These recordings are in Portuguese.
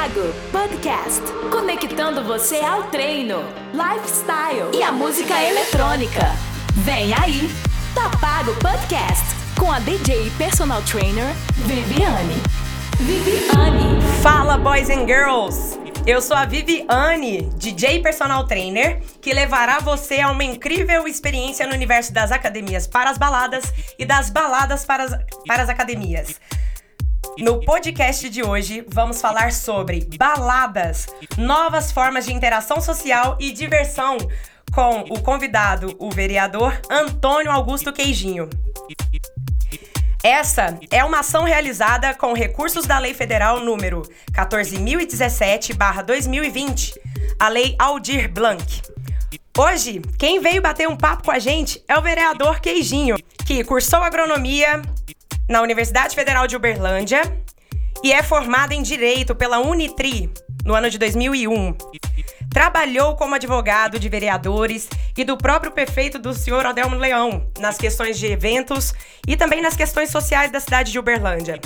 Pago Podcast, conectando você ao treino, lifestyle e a música eletrônica. Vem aí, Tá Pago Podcast com a DJ personal trainer Viviane. Viviane. Fala boys and girls. Eu sou a Viviane, DJ personal trainer, que levará você a uma incrível experiência no universo das academias para as baladas e das baladas para as, para as academias. No podcast de hoje, vamos falar sobre baladas, novas formas de interação social e diversão, com o convidado, o vereador Antônio Augusto Queijinho. Essa é uma ação realizada com recursos da Lei Federal número 14.017-2020, a Lei Aldir Blanc. Hoje, quem veio bater um papo com a gente é o vereador Queijinho, que cursou agronomia, na Universidade Federal de Uberlândia e é formada em Direito pela Unitri no ano de 2001. Trabalhou como advogado de vereadores e do próprio prefeito do senhor Adelmo Leão nas questões de eventos e também nas questões sociais da cidade de Uberlândia.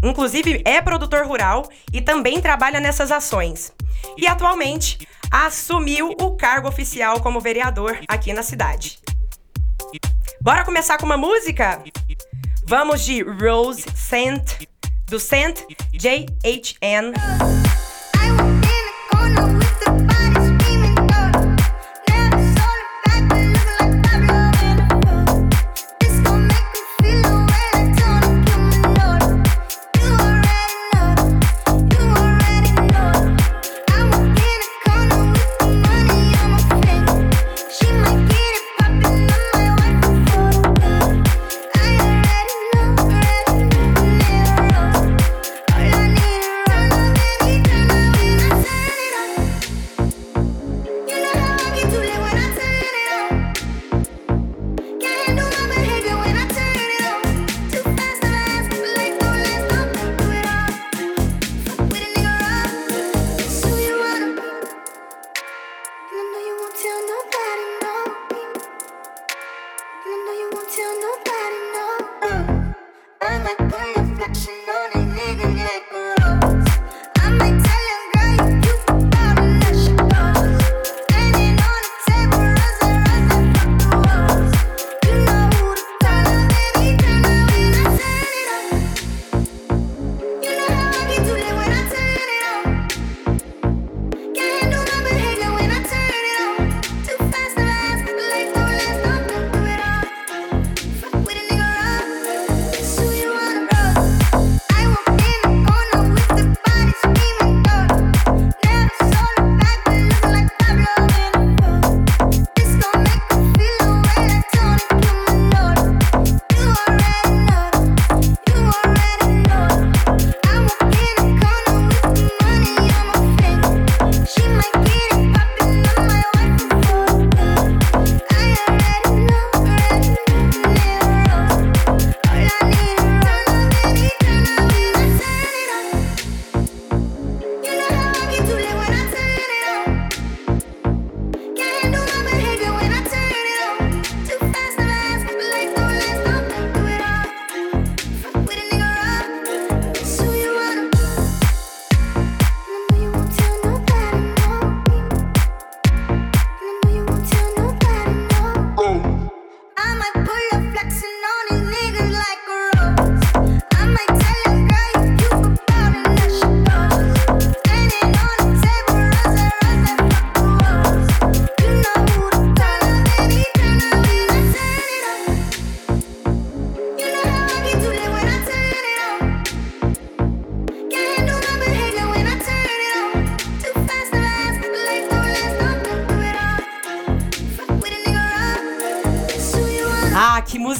Inclusive é produtor rural e também trabalha nessas ações. E atualmente assumiu o cargo oficial como vereador aqui na cidade. Bora começar com uma música? Vamos de Rose Scent, do Scent JHN.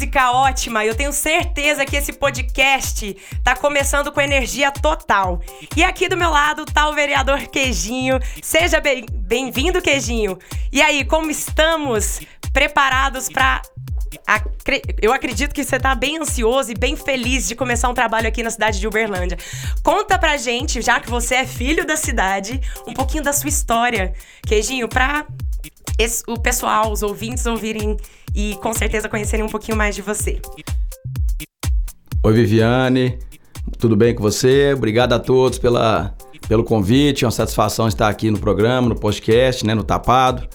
Música ótima. Eu tenho certeza que esse podcast tá começando com energia total. E aqui do meu lado tá o vereador Queijinho. Seja bem-vindo, Queijinho. E aí, como estamos preparados para eu acredito que você tá bem ansioso e bem feliz de começar um trabalho aqui na cidade de Uberlândia. Conta pra gente, já que você é filho da cidade, um pouquinho da sua história, Queijinho, pra esse, o pessoal, os ouvintes ouvirem e com certeza conhecerem um pouquinho mais de você. Oi, Viviane. Tudo bem com você? Obrigado a todos pela, pelo convite. É uma satisfação estar aqui no programa, no podcast, né, no Tapado.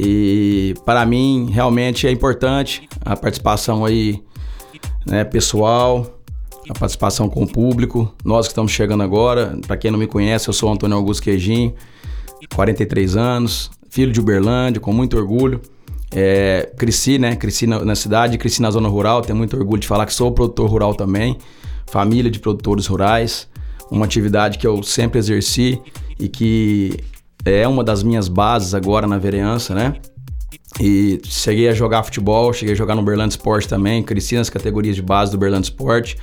E para mim, realmente é importante a participação aí, né, pessoal, a participação com o público. Nós que estamos chegando agora, para quem não me conhece, eu sou Antônio Augusto Queijinho, 43 anos, filho de Uberlândia, com muito orgulho. É, cresci, né? Cresci na, na, cidade, cresci na zona rural. Tenho muito orgulho de falar que sou produtor rural também. Família de produtores rurais. Uma atividade que eu sempre exerci e que é uma das minhas bases agora na vereança, né? E cheguei a jogar futebol, cheguei a jogar no Berlândia Sport também, cresci nas categorias de base do Berlândia Sport.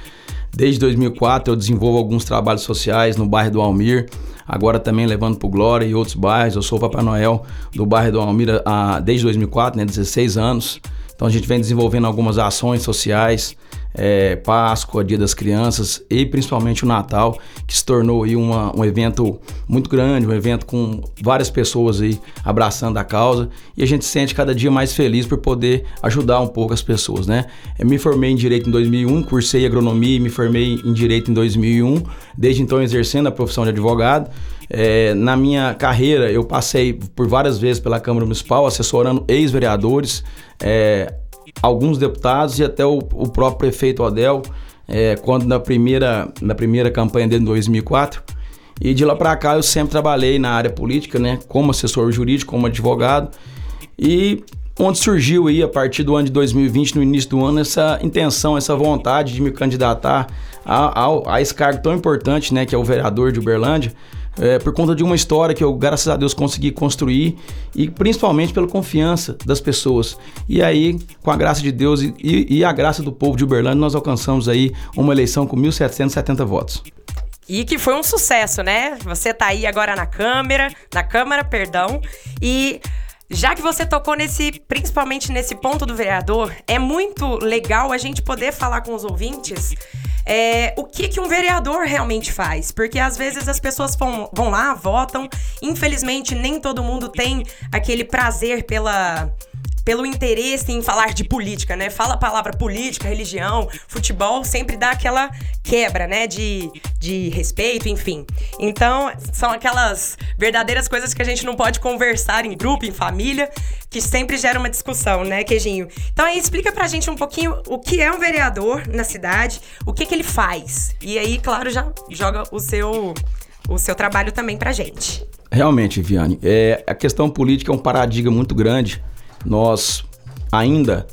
Desde 2004 eu desenvolvo alguns trabalhos sociais no bairro do Almir, agora também levando para Glória e outros bairros. Eu sou o Papai Noel do bairro do Almir há, desde 2004, né, 16 anos. Então a gente vem desenvolvendo algumas ações sociais, é, Páscoa, Dia das Crianças e principalmente o Natal, que se tornou aí uma, um evento muito grande, um evento com várias pessoas aí abraçando a causa e a gente se sente cada dia mais feliz por poder ajudar um pouco as pessoas, né? Eu me formei em Direito em 2001, cursei Agronomia e me formei em Direito em 2001, desde então exercendo a profissão de advogado. É, na minha carreira, eu passei por várias vezes pela Câmara Municipal, assessorando ex-vereadores, é, alguns deputados e até o, o próprio prefeito Odel, é, quando na primeira, na primeira campanha dele em 2004. E de lá para cá eu sempre trabalhei na área política, né, como assessor jurídico, como advogado. E onde surgiu aí a partir do ano de 2020, no início do ano, essa intenção, essa vontade de me candidatar a, a, a esse cargo tão importante, né, que é o vereador de Uberlândia, é, por conta de uma história que eu, graças a Deus, consegui construir e principalmente pela confiança das pessoas. E aí, com a graça de Deus e, e, a graça do povo de Uberlândia, nós alcançamos aí uma eleição com 1.770 votos. E que foi um sucesso, né? Você tá aí agora na Câmara, na Câmara, perdão, e já que você tocou nesse, principalmente nesse ponto do vereador, é muito legal a gente poder falar com os ouvintes é, o que, que um vereador realmente faz. Porque às vezes as pessoas vão, vão lá, votam. Infelizmente, nem todo mundo tem aquele prazer pela pelo interesse em falar de política, né? Fala a palavra política, religião, futebol, sempre dá aquela quebra, né? De, de respeito, enfim. Então, são aquelas verdadeiras coisas que a gente não pode conversar em grupo, em família, que sempre gera uma discussão, né, Queijinho? Então aí explica pra gente um pouquinho o que é um vereador na cidade, o que que ele faz. E aí, claro, já joga o seu o seu trabalho também pra gente. Realmente, Viane, é, a questão política é um paradigma muito grande nós ainda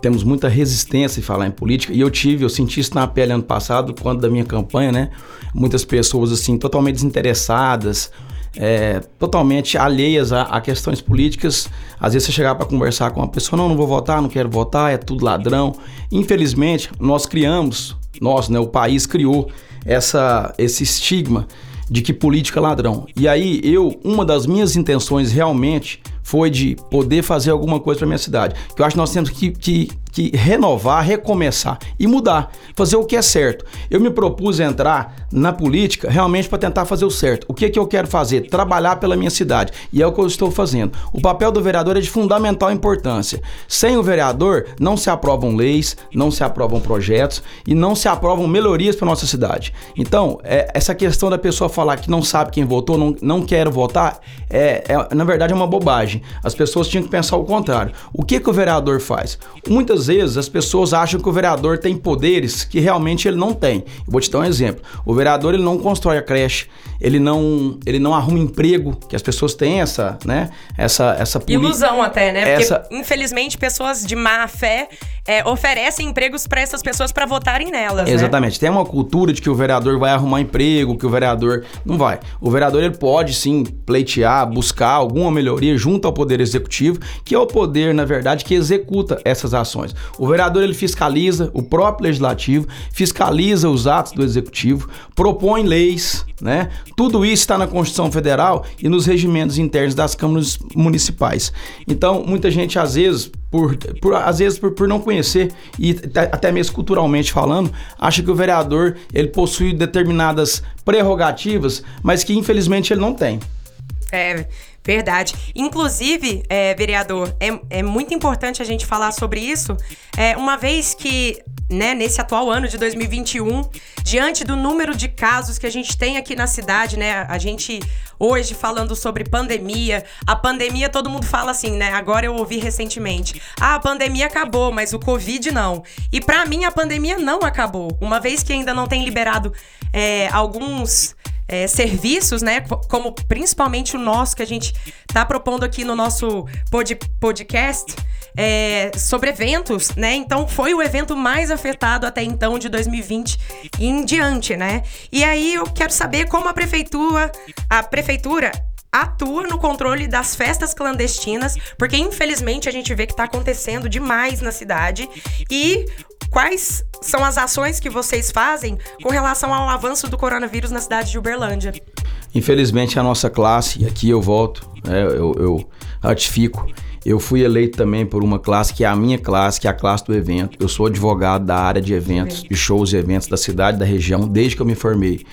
temos muita resistência em falar em política e eu tive, eu senti isso na pele ano passado, quando da minha campanha, né? Muitas pessoas assim totalmente desinteressadas, é, totalmente alheias a, a, questões políticas. Às vezes você chegar para conversar com uma pessoa, não, não vou votar, não quero votar, é tudo ladrão. Infelizmente, nós criamos, nós, né, o país criou essa, esse estigma de que política é ladrão. E aí eu, uma das minhas intenções realmente foi de poder fazer alguma coisa para minha cidade. Que eu acho que nós temos que, que, que renovar, recomeçar e mudar, fazer o que é certo. Eu me propus entrar na política realmente para tentar fazer o certo. O que é que eu quero fazer? Trabalhar pela minha cidade. E é o que eu estou fazendo. O papel do vereador é de fundamental importância. Sem o vereador, não se aprovam leis, não se aprovam projetos e não se aprovam melhorias para nossa cidade. Então, é, essa questão da pessoa falar que não sabe quem votou, não, não quer votar, é, é, na verdade é uma bobagem. As pessoas tinham que pensar o contrário. O que, que o vereador faz? Muitas vezes as pessoas acham que o vereador tem poderes que realmente ele não tem. Eu vou te dar um exemplo. O vereador ele não constrói a creche, ele não, ele não arruma emprego, que as pessoas têm essa, né? Essa, essa ilusão até, né? Porque essa... infelizmente pessoas de má fé é, oferecem empregos para essas pessoas para votarem nelas. Né? Exatamente. Né? Tem uma cultura de que o vereador vai arrumar emprego, que o vereador não vai. O vereador ele pode sim pleitear, buscar alguma melhoria junto ao poder executivo, que é o poder, na verdade, que executa essas ações. O vereador ele fiscaliza o próprio legislativo, fiscaliza os atos do executivo, propõe leis, né? Tudo isso está na Constituição Federal e nos regimentos internos das câmaras municipais. Então, muita gente às vezes por, por, às vezes por, por não conhecer e até mesmo culturalmente falando, acha que o vereador ele possui determinadas prerrogativas, mas que infelizmente ele não tem. É, verdade. Inclusive, é, vereador, é, é muito importante a gente falar sobre isso, é, uma vez que né, nesse atual ano de 2021, diante do número de casos que a gente tem aqui na cidade, né? A gente hoje falando sobre pandemia, a pandemia todo mundo fala assim, né? Agora eu ouvi recentemente, ah, a pandemia acabou, mas o Covid não. E para mim a pandemia não acabou, uma vez que ainda não tem liberado é, alguns é, serviços, né? Como principalmente o nosso que a gente está propondo aqui no nosso pod podcast. É, sobre eventos, né? Então foi o evento mais afetado até então de 2020 e em diante, né? E aí eu quero saber como a prefeitura, a prefeitura atua no controle das festas clandestinas, porque infelizmente a gente vê que está acontecendo demais na cidade e quais são as ações que vocês fazem com relação ao avanço do coronavírus na cidade de Uberlândia? Infelizmente, a nossa classe, e aqui eu volto, é, eu, eu ratifico, eu fui eleito também por uma classe que é a minha classe, que é a classe do evento. Eu sou advogado da área de eventos, de shows e eventos da cidade, da região, desde que eu me formei.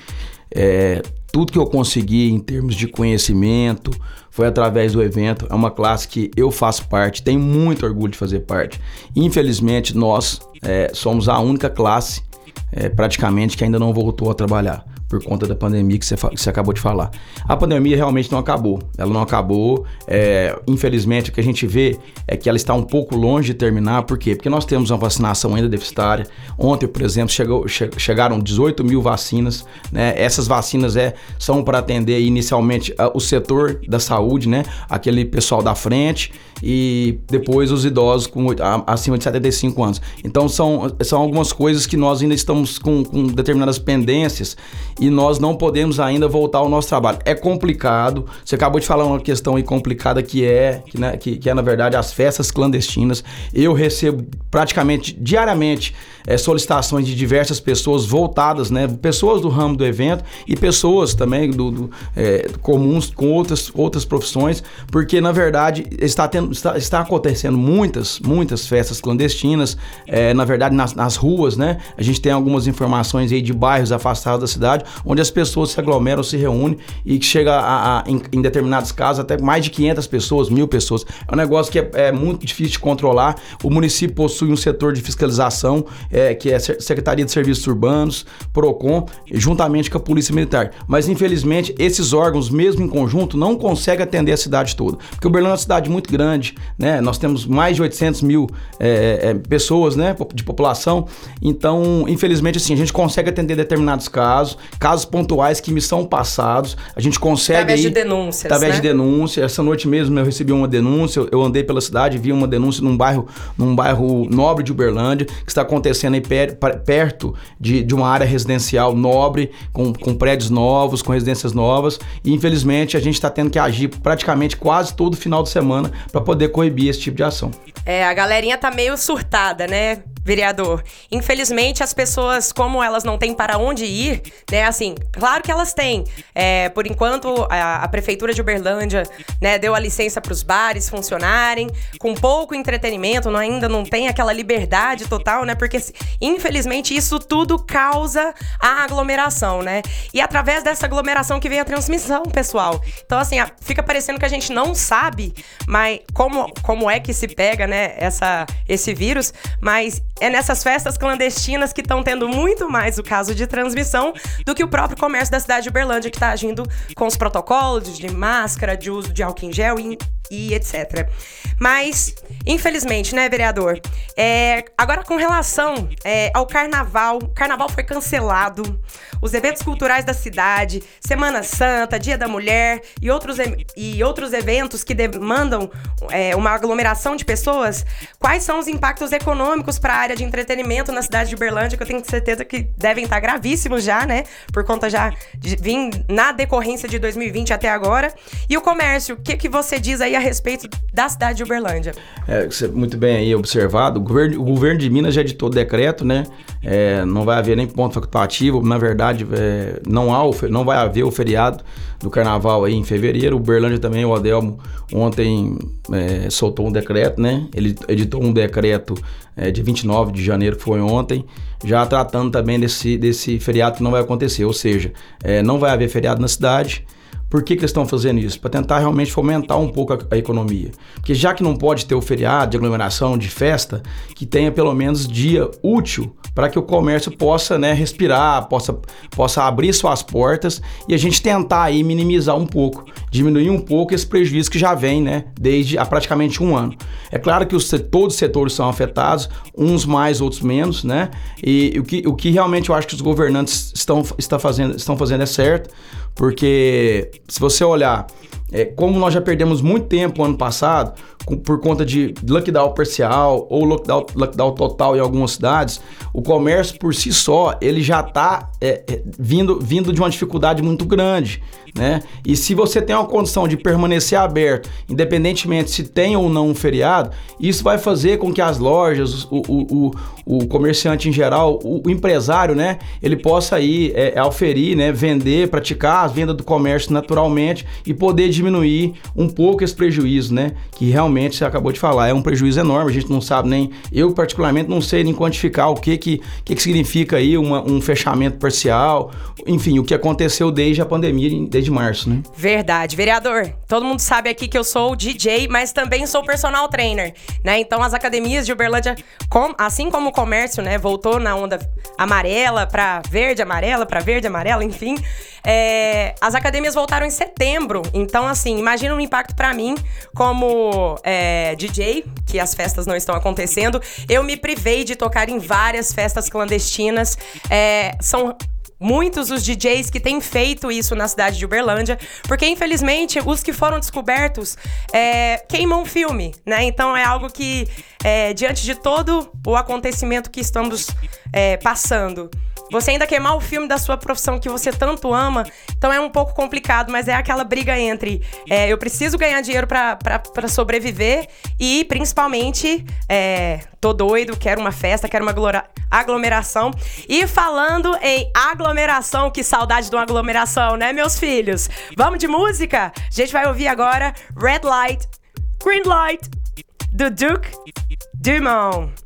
É, tudo que eu consegui em termos de conhecimento foi através do evento. É uma classe que eu faço parte, tenho muito orgulho de fazer parte. Infelizmente, nós é, somos a única classe, é, praticamente, que ainda não voltou a trabalhar por conta da pandemia que você, que você acabou de falar. A pandemia realmente não acabou. Ela não acabou. É, infelizmente, o que a gente vê é que ela está um pouco longe de terminar. Por quê? Porque nós temos uma vacinação ainda deficitária. Ontem, por exemplo, chegou, che chegaram 18 mil vacinas. Né? Essas vacinas é, são para atender inicialmente o setor da saúde, né? aquele pessoal da frente, e depois os idosos com, acima de 75 anos. Então, são, são algumas coisas que nós ainda estamos com, com determinadas pendências e nós não podemos ainda voltar ao nosso trabalho. É complicado. Você acabou de falar uma questão aí complicada que é, que, né, que, que é na verdade as festas clandestinas. Eu recebo praticamente diariamente é, solicitações de diversas pessoas voltadas, né, pessoas do ramo do evento e pessoas também do, do é, comuns com outras, outras profissões, porque na verdade está, tendo, está, está acontecendo muitas, muitas festas clandestinas, é, na verdade nas, nas ruas, né? A gente tem algumas informações aí de bairros afastados da cidade onde as pessoas se aglomeram, se reúnem e que chega a, a em, em, determinados casos até mais de 500 pessoas, mil pessoas. É um negócio que é, é muito difícil de controlar. O município possui um setor de fiscalização, é, que é a Secretaria de Serviços Urbanos, PROCON, juntamente com a Polícia Militar. Mas infelizmente esses órgãos, mesmo em conjunto, não conseguem atender a cidade toda. Porque Uberlândia é uma cidade muito grande, né? Nós temos mais de 800 mil é, é, pessoas, né, de população. Então, infelizmente, assim, a gente consegue atender determinados casos, casos pontuais que me são passados. A gente consegue. Através aí, de denúncias. Através né? de denúncia. Essa noite mesmo eu recebi uma denúncia. Eu andei pela cidade, vi uma denúncia num bairro, num bairro nobre de Uberlândia, que está acontecendo aí per, perto de, de uma área residencial nobre, com, com prédios novos, com residências novas. E infelizmente a gente está tendo que agir praticamente quase todo final de semana para poder coibir esse tipo de ação. É, a galerinha tá meio surtada, né? vereador. Infelizmente, as pessoas, como elas não têm para onde ir, né? Assim, claro que elas têm. É, por enquanto, a, a, prefeitura de Uberlândia, né, deu a licença para os bares funcionarem com pouco entretenimento, não, ainda não tem aquela liberdade total, né? Porque infelizmente isso tudo causa a aglomeração, né? E através dessa aglomeração que vem a transmissão, pessoal. Então, assim, fica parecendo que a gente não sabe, mas como, como é que se pega, né, essa, esse vírus, mas é nessas festas clandestinas que estão tendo muito mais o caso de transmissão do que o próprio comércio da cidade de Uberlândia, que está agindo com os protocolos de máscara, de uso de álcool em gel e, e etc. Mas, infelizmente, né, vereador? É, agora, com relação é, ao carnaval, o carnaval foi cancelado, os eventos culturais da cidade, Semana Santa, Dia da Mulher e outros, e outros eventos que demandam é, uma aglomeração de pessoas, quais são os impactos econômicos para a área de entretenimento na cidade de Uberlândia, que eu tenho certeza que devem estar gravíssimos já, né? Por conta já de vir na decorrência de 2020 até agora. E o comércio, o que, que você diz aí a respeito da cidade de Uberlândia? É, muito bem aí observado. O governo, o governo de Minas já editou decreto, né? É, não vai haver nem ponto facultativo. Na verdade, é, não, há não vai haver o feriado do carnaval aí em fevereiro. O Uberlândia também, o Adelmo, ontem é, soltou um decreto, né? Ele editou um decreto é, de 29 de janeiro, que foi ontem, já tratando também desse, desse feriado que não vai acontecer. Ou seja, é, não vai haver feriado na cidade, Por que, que eles estão fazendo isso? Para tentar realmente fomentar um pouco a, a, economia. Porque já que não pode ter o feriado de aglomeração, de festa, que tenha pelo menos dia útil para que o comércio possa né, respirar, possa, possa abrir suas portas e a gente tentar aí minimizar um pouco, diminuir um pouco esse prejuízo que já vem né, desde há praticamente um ano. É claro que os, todos os setores são afetados, uns mais, outros menos, né? E o que, o que realmente eu acho que os governantes estão, está fazendo, estão fazendo é certo, porque se você olhar é, como nós já perdemos muito tempo ano passado, por conta de lockdown parcial ou lockdown, lockdown total em algumas cidades, o comércio por si só, ele já está é, é, vindo, vindo de uma dificuldade muito grande, né? E se você tem uma condição de permanecer aberto, independentemente se tem ou não um feriado, isso vai fazer com que as lojas, o, o, o, o comerciante em geral, o, empresário, né? Ele possa aí é, auferir, né? Vender, praticar a venda do comércio naturalmente e poder diminuir um pouco esse prejuízo, né? Que realmente você acabou de falar, é um prejuízo enorme, a gente não sabe nem, eu particularmente não sei nem quantificar o que que, que, que significa aí uma, um fechamento parcial, enfim, o que aconteceu desde a pandemia, desde março, né? Verdade. Vereador, todo mundo sabe aqui que eu sou DJ, mas também sou personal trainer, né? Então as academias de Uberlândia, assim como o comércio, né, voltou na onda amarela para verde, amarela, para verde, amarela, enfim. É, as academias voltaram em setembro, então assim, imagina um impacto para mim como é, DJ, que as festas não estão acontecendo. Eu me privei de tocar em várias festas clandestinas. É, são muitos os DJs que têm feito isso na cidade de Uberlândia, porque infelizmente os que foram descobertos é, queimam filme, né? Então é algo que, é, diante de todo o acontecimento que estamos é, passando, você ainda queimar o filme da sua profissão que você tanto ama, então é um pouco complicado, mas é aquela briga entre é, eu preciso ganhar dinheiro para sobreviver e principalmente é, tô doido, quero uma festa, quero uma aglomeração. E falando em aglomeração, que saudade de uma aglomeração, né, meus filhos? Vamos de música? A gente vai ouvir agora Red Light, Green Light, do Duke Dumont.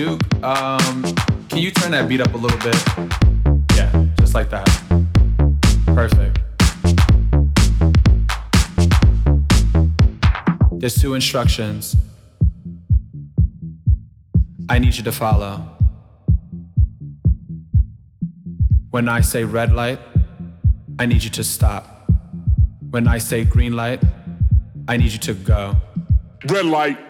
Duke, um, can you turn that beat up a little bit? Yeah, just like that. Perfect. There's two instructions I need you to follow. When I say red light, I need you to stop. When I say green light, I need you to go. Red light.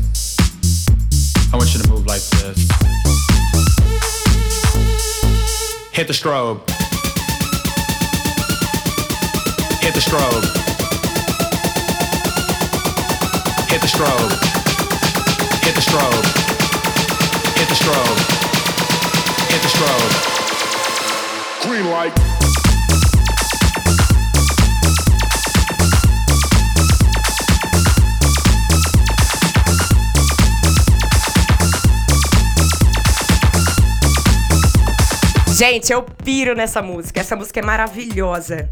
I want you to move like this. Hit the strobe. Hit the strobe. Hit the strobe. Hit the strobe. Hit the strobe. Hit the strobe. Green light. Gente, eu piro nessa música. Essa música é maravilhosa.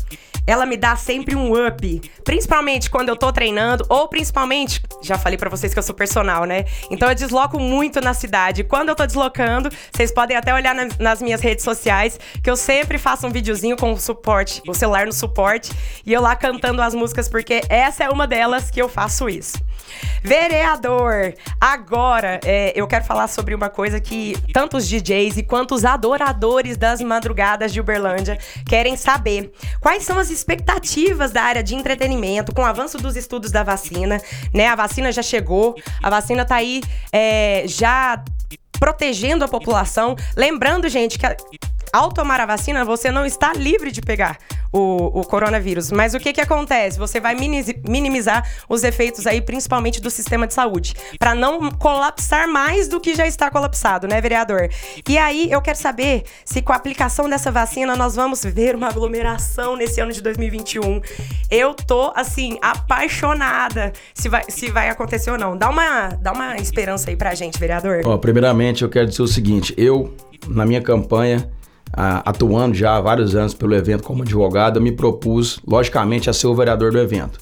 Ela me dá sempre um up, principalmente quando eu tô treinando, ou principalmente, já falei pra vocês que eu sou personal, né? Então eu desloco muito na cidade. Quando eu tô deslocando, vocês podem até olhar na- nas minhas redes sociais, que eu sempre faço um videozinho com o suporte, o celular no suporte, e eu lá cantando as músicas, porque essa é uma delas que eu faço isso. Vereador, agora é, eu quero falar sobre uma coisa que tanto os DJs e quanto os adoradores das madrugadas de Uberlândia querem saber. Quais são as expectativas da área de entretenimento com o avanço dos estudos da vacina? Né? A vacina já chegou, a vacina tá aí é, já protegendo a população. Lembrando, gente, que a- ao tomar a vacina, você não está livre de pegar o, o coronavírus. Mas o que, que acontece? Você vai minimiz- minimizar os efeitos aí, principalmente do sistema de saúde, para não colapsar mais do que já está colapsado, né, vereador? E aí, eu quero saber se com a aplicação dessa vacina nós vamos ver uma aglomeração nesse ano de 2021. Eu tô, assim, apaixonada se vai, se vai acontecer ou não. Dá uma, dá uma esperança aí pra gente, vereador. Ó, primeiramente, eu quero dizer o seguinte: eu, na minha campanha, atuando já há vários anos pelo evento como advogado, eu me propus, logicamente, a ser o vereador do evento.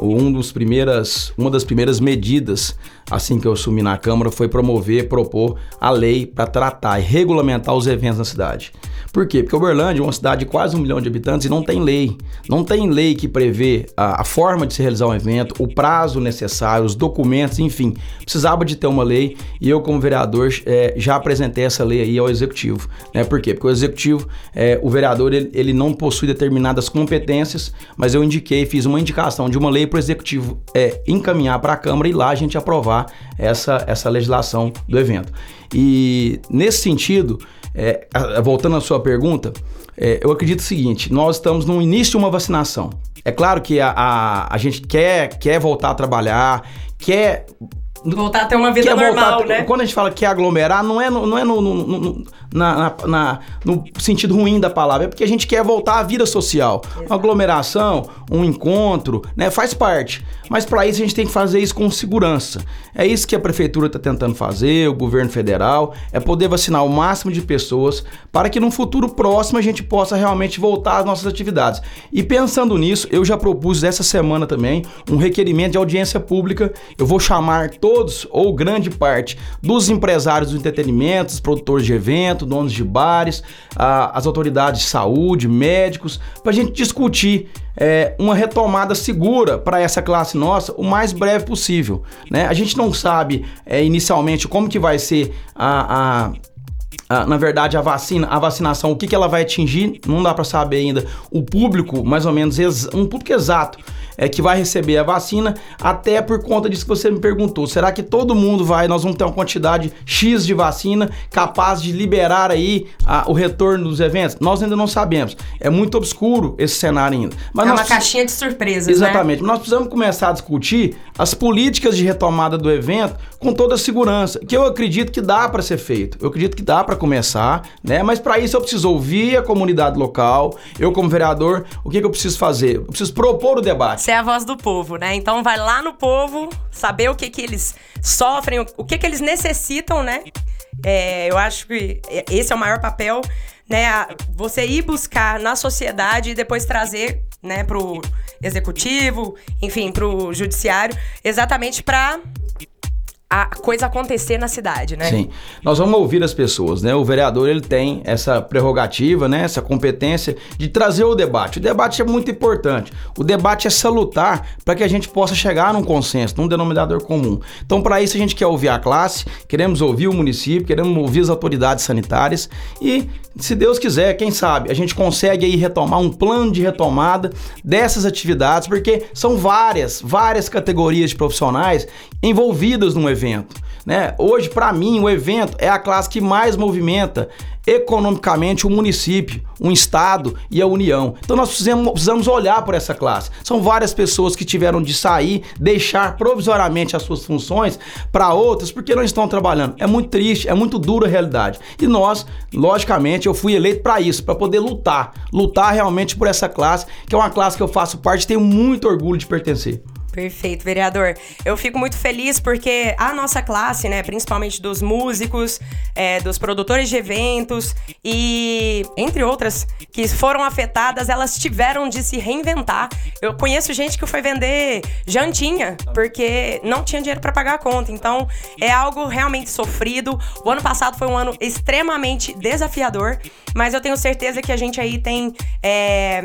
Um dos primeiras, uma das primeiras medidas, assim que eu assumi na Câmara, foi promover, propor a lei para tratar e regulamentar os eventos na cidade. Por quê? Porque Uberlândia é uma cidade de quase um milhão de habitantes e não tem lei. Não tem lei que prevê a, a forma de se realizar um evento, o prazo necessário, os documentos, enfim. Precisava de ter uma lei e eu, como vereador, eh, já apresentei essa lei aí ao executivo. Né? Por quê? Porque o executivo, eh, o vereador, ele, ele não possui determinadas competências, mas eu indiquei, fiz uma indicação de uma lei para o executivo eh, encaminhar para a Câmara e lá a gente aprovar essa, essa legislação do evento. E nesse sentido, é, voltando à sua pergunta, é, eu acredito o seguinte: nós estamos no início de uma vacinação. É claro que a, a, a gente quer, quer voltar a trabalhar, quer. Voltar a ter uma vida normal, voltar, né? Quando a gente fala que é aglomerar, não é no, não é no, no- no- no- na, na- na- no sentido ruim da palavra, é porque a gente quer voltar à vida social. Uma aglomeração, um encontro, né? Faz parte. Mas para isso a gente tem que fazer isso com segurança. É isso que a prefeitura está tentando fazer, o governo federal, é poder vacinar o máximo de pessoas para que no futuro próximo a gente possa realmente voltar às nossas atividades. E pensando nisso, eu já propus essa semana também um requerimento de audiência pública. Eu vou chamar todos ou grande parte dos empresários do entretenimento, produtores de evento, donos de bares, a- as autoridades de saúde, médicos, para a gente discutir é, uma retomada segura para essa classe nossa o mais breve possível. Né? A gente não sabe é, inicialmente como que vai ser a- a ah, na verdade, a vacina, a vacinação, o que, que ela vai atingir, não dá para saber ainda. O público, mais ou menos, um público exato, é que vai receber a vacina, até por conta disso que você me perguntou. Será que todo mundo vai, nós vamos ter uma quantidade X de vacina capaz de liberar aí ah, o retorno dos eventos? Nós ainda não sabemos. É muito obscuro esse cenário ainda. Mas é uma precis- caixinha de surpresas, né? Exatamente. Nós precisamos começar a discutir as políticas de retomada do evento com toda a segurança, que eu acredito que dá para ser feito. Eu acredito que dá para começar, né? Mas para isso eu preciso ouvir a comunidade local. Eu como vereador, o que, que eu preciso fazer? Eu preciso propor o debate. Você é a voz do povo, né? Então vai lá no povo, saber o que que eles sofrem, o- que que eles necessitam, né? É, eu acho que esse é o maior papel, né? Você ir buscar na sociedade e depois trazer, né, pro executivo, enfim, pro judiciário, exatamente pra a coisa acontecer na cidade, né? Sim. Nós vamos ouvir as pessoas, né? O vereador ele tem essa prerrogativa, né? Essa competência de trazer o debate. O debate é muito importante. O debate é salutar para que a gente possa chegar num consenso, num denominador comum. Então, para isso a gente quer ouvir a classe, queremos ouvir o município, queremos ouvir as autoridades sanitárias e, se Deus quiser, quem sabe, a gente consegue aí retomar um plano de retomada dessas atividades, porque são várias, várias categorias de profissionais envolvidas num evento evento. Né? Hoje, para mim, o evento é a classe que mais movimenta economicamente o município, um estado e a União. Então nós precisamos, precisamos olhar por essa classe. São várias pessoas que tiveram de sair, deixar provisoriamente as suas funções para outras porque não estão trabalhando. É muito triste, é muito dura a realidade. E nós, logicamente, eu fui eleito para isso, para poder lutar, lutar realmente por essa classe, que é uma classe que eu faço parte e tenho muito orgulho de pertencer. Perfeito, vereador. Eu fico muito feliz porque a nossa classe, né, principalmente dos músicos, é, dos produtores de eventos e entre outras que foram afetadas, elas tiveram de se reinventar. Eu conheço gente que foi vender jantinha porque não tinha dinheiro para pagar a conta. Então é algo realmente sofrido. O ano passado foi um ano extremamente desafiador, mas eu tenho certeza que a gente aí tem é,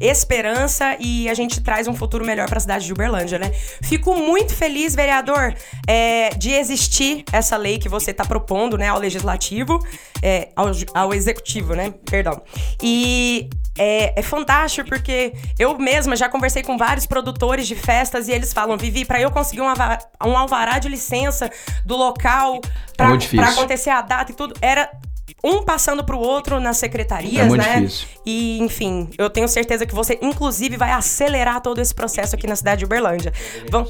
esperança e a gente traz um futuro melhor para a cidade de Uberlândia, né? Fico muito feliz, vereador, é, de existir essa lei que você está propondo, né, ao legislativo, é, ao, ao executivo, né? Perdão. E é, é, fantástico porque eu mesma já conversei com vários produtores de festas e eles falam, Vivi, para eu conseguir um, um alvará de licença do local para é acontecer a data e tudo, era um passando para o outro nas secretarias, é muito né? Difícil. E, enfim, eu tenho certeza que você, inclusive, vai acelerar todo esse processo aqui na cidade de Uberlândia. Vão...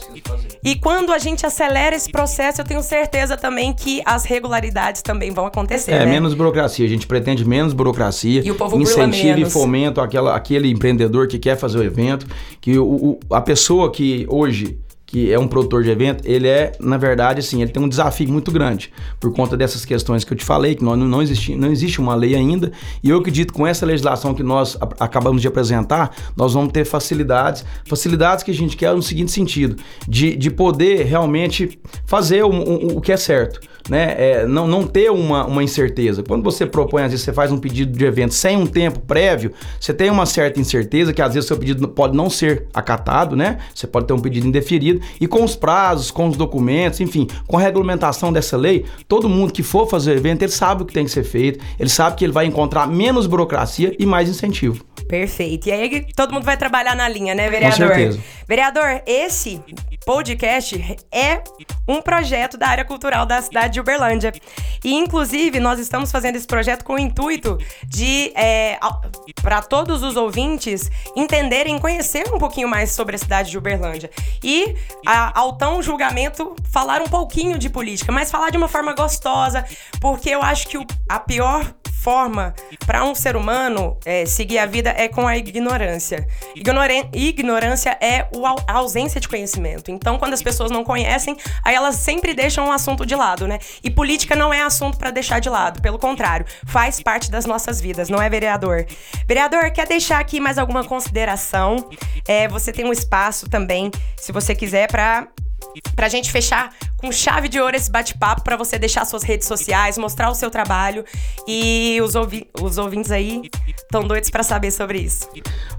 E quando a gente acelera esse processo, eu tenho certeza também que as regularidades também vão acontecer. É, né? menos burocracia. A gente pretende menos burocracia. E o povo Incentiva e fomento aquela, aquele empreendedor que quer fazer o evento. Que o, o a pessoa que hoje que é um produtor de evento, ele é, na verdade, assim, ele tem um desafio muito grande por conta dessas questões que eu te falei, que não, não, existe, não existe uma lei ainda, e eu acredito que com essa legislação que nós acabamos de apresentar, nós vamos ter facilidades, facilidades que a gente quer no seguinte sentido, de, de poder realmente fazer o, o, o que é certo né, é, não, não ter uma, uma incerteza. Quando você propõe, às vezes você faz um pedido de evento sem um tempo prévio, você tem uma certa incerteza que às vezes seu pedido pode não ser acatado, né? Você pode ter um pedido indeferido e com os prazos, com os documentos, enfim, com a regulamentação dessa lei, todo mundo que for fazer o evento, ele sabe o que tem que ser feito, ele sabe que ele vai encontrar menos burocracia e mais incentivo. Perfeito. E aí todo mundo vai trabalhar na linha, né, vereador? Com certeza. Vereador, esse podcast é um projeto da área cultural da cidade de Uberlândia. E, inclusive, nós estamos fazendo esse projeto com o intuito de, é, para todos os ouvintes, entenderem, conhecer um pouquinho mais sobre a cidade de Uberlândia. E, a, ao tão julgamento, falar um pouquinho de política, mas falar de uma forma gostosa, porque eu acho que o, a pior forma para um ser humano é, seguir a vida é com a ignorância. Ignorância é a ausência de conhecimento. Então, quando as pessoas não conhecem, aí elas sempre deixam um assunto de lado, né? E política não é assunto para deixar de lado, pelo contrário, faz parte das nossas vidas, não é, vereador? Vereador, quer deixar aqui mais alguma consideração? É, você tem um espaço também, se você quiser, para Pra gente fechar com chave de ouro esse bate-papo, para você deixar suas redes sociais, mostrar o seu trabalho e os, ouvi os ouvintes aí estão doidos para saber sobre isso.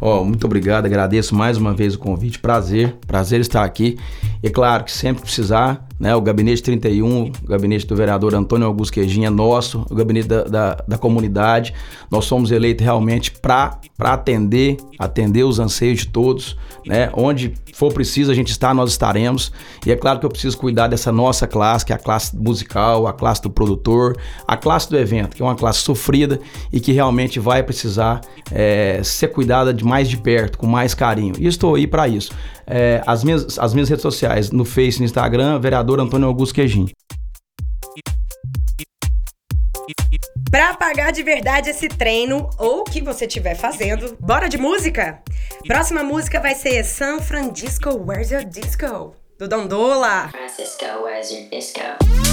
Ó, oh, muito obrigado, agradeço mais uma vez o convite, prazer, prazer estar aqui. E claro que sempre precisar, né, o Gabinete 31, o gabinete do vereador Antônio Augusto Queijinha é nosso, o gabinete da, da, da comunidade. Nós somos eleitos realmente para atender, atender os anseios de todos, né? Onde for preciso a gente estar, nós estaremos. E é claro que eu preciso cuidar dessa nossa classe, que é a classe musical, a classe do produtor, a classe do evento, que é uma classe sofrida e que realmente vai precisar é, ser cuidada de mais de perto, com mais carinho. E estou aí para isso. É, as, minhas, as minhas redes sociais, no Face, no Instagram, vereador Antônio Augusto Queijin. Para pagar de verdade esse treino ou o que você estiver fazendo, bora de música? Próxima música vai ser San Francisco, Where's Your Disco? Do Dondola. Francisco, Where's Your Disco?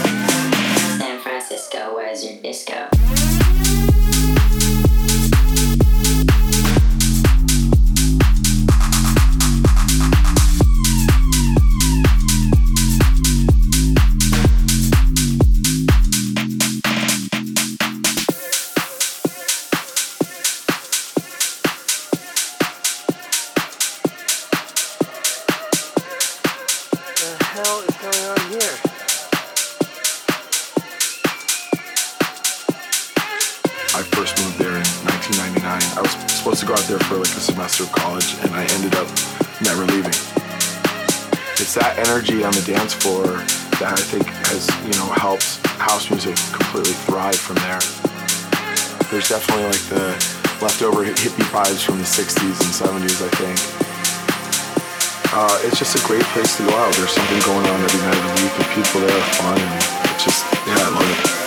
From there. There's definitely like the leftover hippie vibes from the 60s and 70s, I think. Uh, it's just a great place to go out. There's something going on every night of the week, and people there are fun, and it's just, yeah, I love it.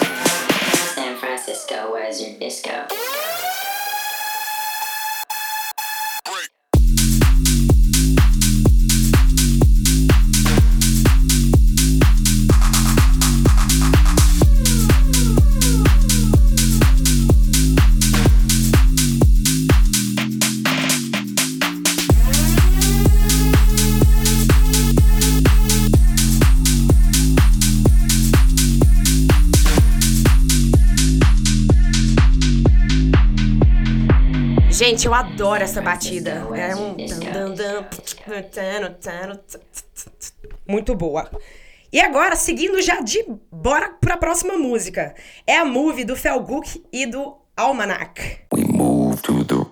Gente, eu adoro essa batida. É um. Muito boa. E agora, seguindo já de. Bora pra próxima música. É a Move do Felguk e do Almanac. We move to the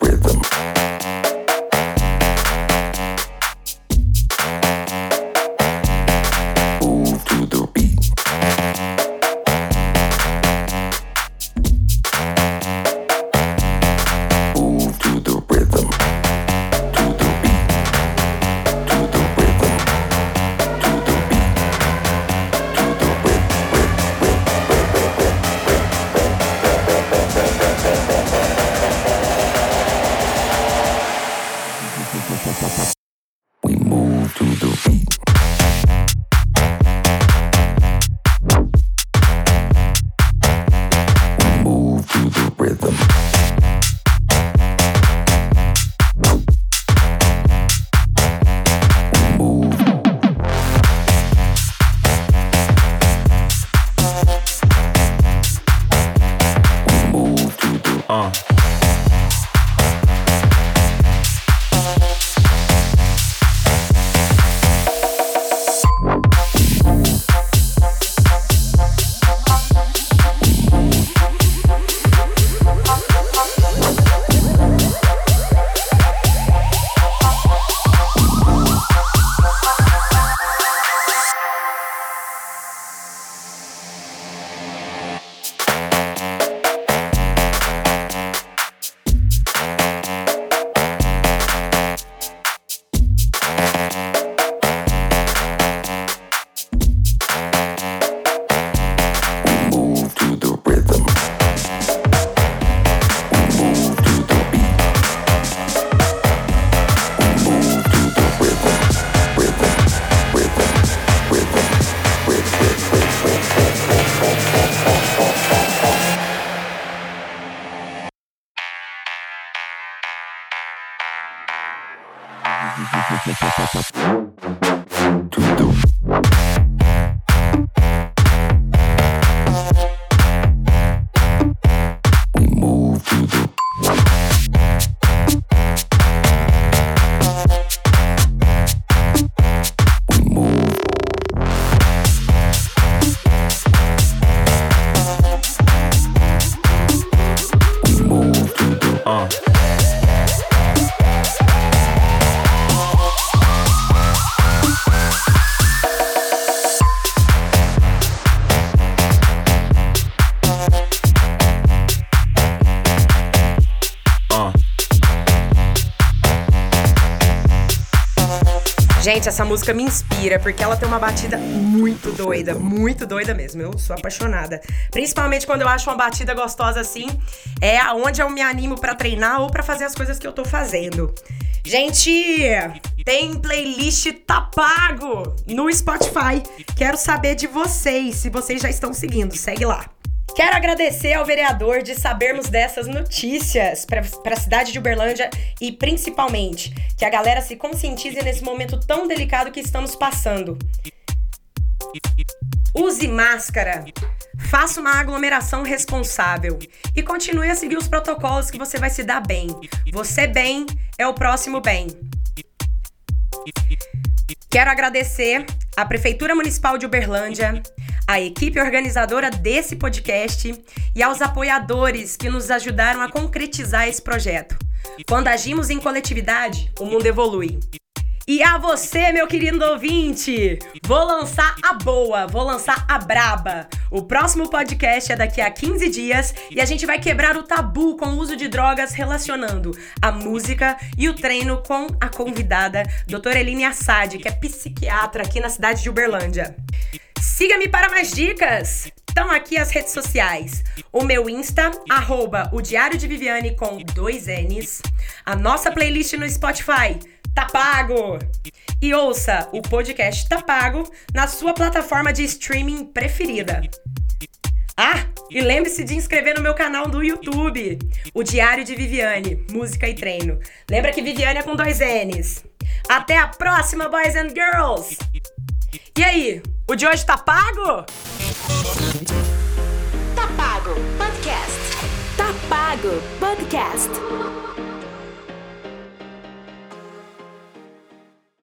Gente, essa música me inspira porque ela tem uma batida muito doida, muito doida mesmo. Eu sou apaixonada. Principalmente quando eu acho uma batida gostosa assim, é aonde eu me animo pra treinar ou pra fazer as coisas que eu tô fazendo. Gente, tem playlist tá pago no Spotify. Quero saber de vocês, se vocês já estão seguindo. Segue lá. Quero agradecer ao vereador de sabermos dessas notícias para a cidade de Uberlândia e principalmente que a galera se conscientize nesse momento tão delicado que estamos passando. Use máscara. Faça uma aglomeração responsável e continue a seguir os protocolos que você vai se dar bem. Você bem é o próximo bem. Quero agradecer à Prefeitura Municipal de Uberlândia, à equipe organizadora desse podcast e aos apoiadores que nos ajudaram a concretizar esse projeto. Quando agimos em coletividade, o mundo evolui. E a você, meu querido ouvinte, vou lançar a boa, vou lançar a braba. O próximo podcast é daqui a 15 dias e a gente vai quebrar o tabu com o uso de drogas relacionando a música e o treino com a convidada, doutora Eline Assad, que é psiquiatra aqui na cidade de Uberlândia. Siga-me para mais dicas! Estão aqui as redes sociais. O meu Insta, arroba o Diário de Viviane com dois N's. A nossa playlist no Spotify, tá pago! E ouça o podcast Tá Pago na sua plataforma de streaming preferida. Ah, e lembre-se de inscrever no meu canal do YouTube, o Diário de Viviane, Música e Treino. Lembra que Viviane é com dois N's. Até a próxima, boys and girls! E aí, o de hoje tá pago? Tá pago podcast. Tá pago podcast.